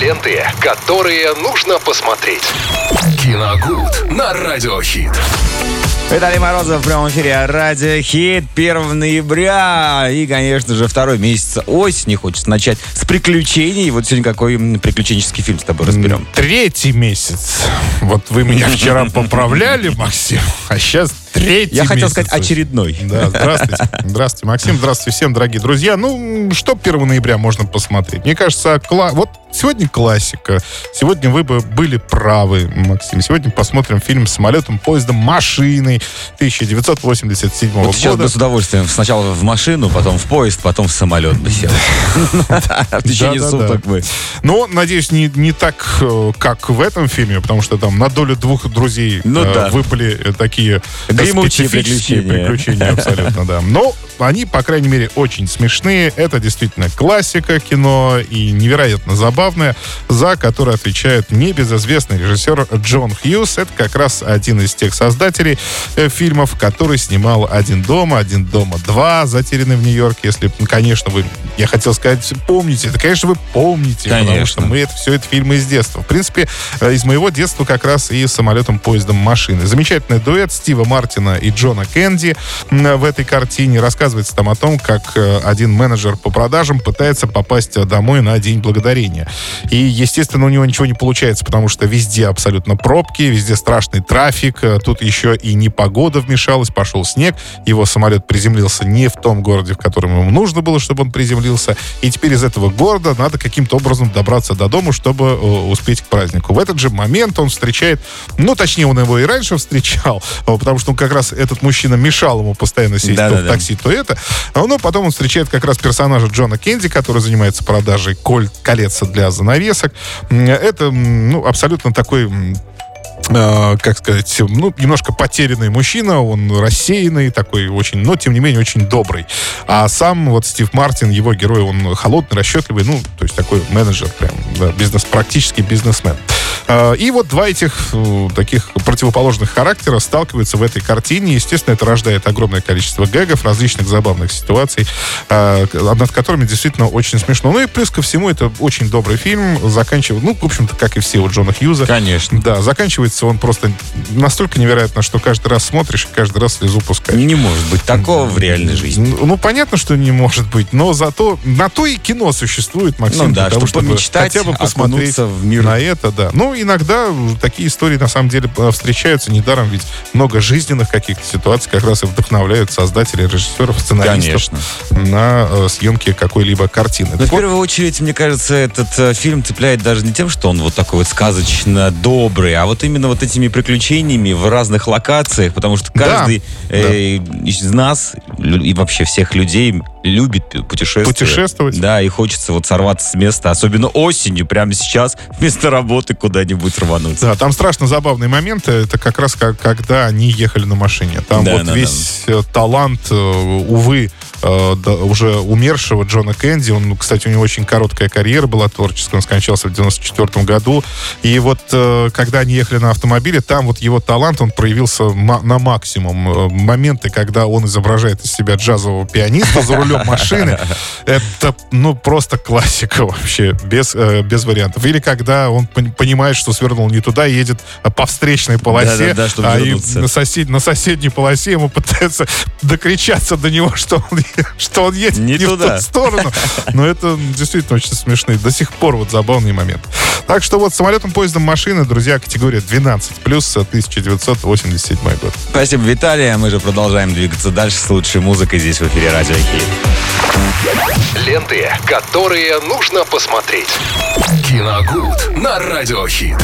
Ленты, которые нужно посмотреть. Киногуд на Радиохит. Виталий Морозов в прямом эфире Радио Хит 1 ноября. И, конечно же, второй месяц осени. Хочется начать с приключений. Вот сегодня какой приключенческий фильм с тобой разберем. Третий месяц. Вот вы меня вчера поправляли, Максим, а сейчас третий Я хотел месяц. сказать очередной. Да, здравствуйте. Здравствуйте, Максим. Здравствуйте всем, дорогие друзья. Ну, что 1 ноября можно посмотреть? Мне кажется, кла- вот сегодня классика. Сегодня вы бы были правы, Максим. Сегодня посмотрим фильм с самолетом, поездом, машиной 1987 Вот сейчас года. бы с удовольствием сначала в машину, потом в поезд, потом в самолет бы сел. В течение суток бы. Но, надеюсь, не, так, э, как в этом фильме, потому что там на долю двух друзей Ну э, выпали такие э, Гремучие специфические приключения. приключения, абсолютно, да. Но они, по крайней мере, очень смешные. Это действительно классика кино и невероятно забавная, за которую отвечает небезызвестный режиссер Джон Хьюз. Это как раз один из тех создателей э, фильмов, который снимал «Один дома», «Один дома 2», «Затерянный в Нью-Йорке». Если, конечно, вы, я хотел сказать, помните. Это, конечно, вы помните, потому Конечно. что мы это все это фильмы из детства. В принципе, э, из моего детства как раз и самолетом, поездом, машины. Замечательный дуэт Стива Мартина и Джона Кенди в этой картине. Рассказывается там о том, как э, один менеджер по продажам пытается попасть э, домой на День Благодарения. И, естественно, у него ничего не получается, потому что везде абсолютно пробки, везде страшный трафик. Э, Тут еще и непогода вмешалась, пошел снег. Его самолет приземлился не в том городе, в котором ему нужно было, чтобы он приземлился. И теперь из этого города надо каким-то образом добраться до дома, чтобы успеть к празднику. В этот же момент он встречает, ну, точнее, он его и раньше встречал, потому что он как раз этот мужчина мешал ему постоянно сесть то в Да-да-да. такси, то это. А, Ну, потом он встречает как раз персонажа Джона Кенди, который занимается продажей коль, колец для занавесок. Это, ну, абсолютно такой э, как сказать, ну, немножко потерянный мужчина, он рассеянный такой очень, но, тем не менее, очень добрый. А сам вот Стив Мартин, его герой, он холодный, расчетливый, ну, то есть такой менеджер прям, да, бизнес, практически бизнесмен. Э, И вот два этих э, таких противоположных характера сталкиваются в этой картине. Естественно, это рождает огромное количество гэгов, различных забавных ситуаций, э, над которыми действительно очень смешно. Ну и плюс ко всему, это очень добрый фильм. Заканчивает, ну, в общем-то, как и все у Джона Хьюза. Конечно. Да, заканчивается он просто настолько невероятно, что каждый раз смотришь и каждый раз слезу пускаешь. Не может быть такого в реальной жизни. Ну, ну, понятно, что не может быть, но зато на то и кино существует, Максим, Ну да, для того, чтобы чтобы помечтать, хотя бы посмотреть в мир. на это, да. Ну, иногда такие истории на самом деле э, встречаются недаром, ведь много жизненных каких-то ситуаций как раз и вдохновляют создателей, режиссеров, сценаристов Конечно. на э, съемки какой-либо картины. Но в вот, первую очередь, мне кажется, этот э, фильм цепляет даже не тем, что он вот такой вот сказочно добрый, а вот именно вот этими приключениями в разных локациях, потому что Да, каждый э, из нас и вообще всех людей любит пу- путешествовать. Путешествовать. Да, и хочется вот сорваться с места, особенно осенью, прямо сейчас, вместо работы куда-нибудь рвануться. Да, там страшно забавные моменты. Это как раз как, когда они ехали на машине. Там Да, вот да, весь э, талант, э, увы, э, да, уже умершего Джона Кенди. Он, кстати, у него очень короткая карьера была творческая. Он скончался в 94 году. И вот э, когда они ехали на автомобиле, там вот его талант, он проявился на максимум. Э, Моменты, когда он изображает из себя джазового пианиста за рулем машины, это, ну, просто классика вообще, без, э, без вариантов. Или когда он пон- понимает, что свернул не туда едет э, по встречной полосе, Да-да-да, чтобы а и на, сосед- на соседней полосе ему пытаются докричаться до него, что он, что он едет Не не, в туда. ту сторону. Но это действительно очень смешные. До сих пор вот забавный момент. Так что вот самолетом, поездом, машины, друзья, категория 12 плюс 1987 год. Спасибо, Виталий. а Мы же продолжаем двигаться дальше с лучшей музыкой здесь в эфире Радио Хит. Ленты, которые нужно посмотреть. Киногуд на Радиохит.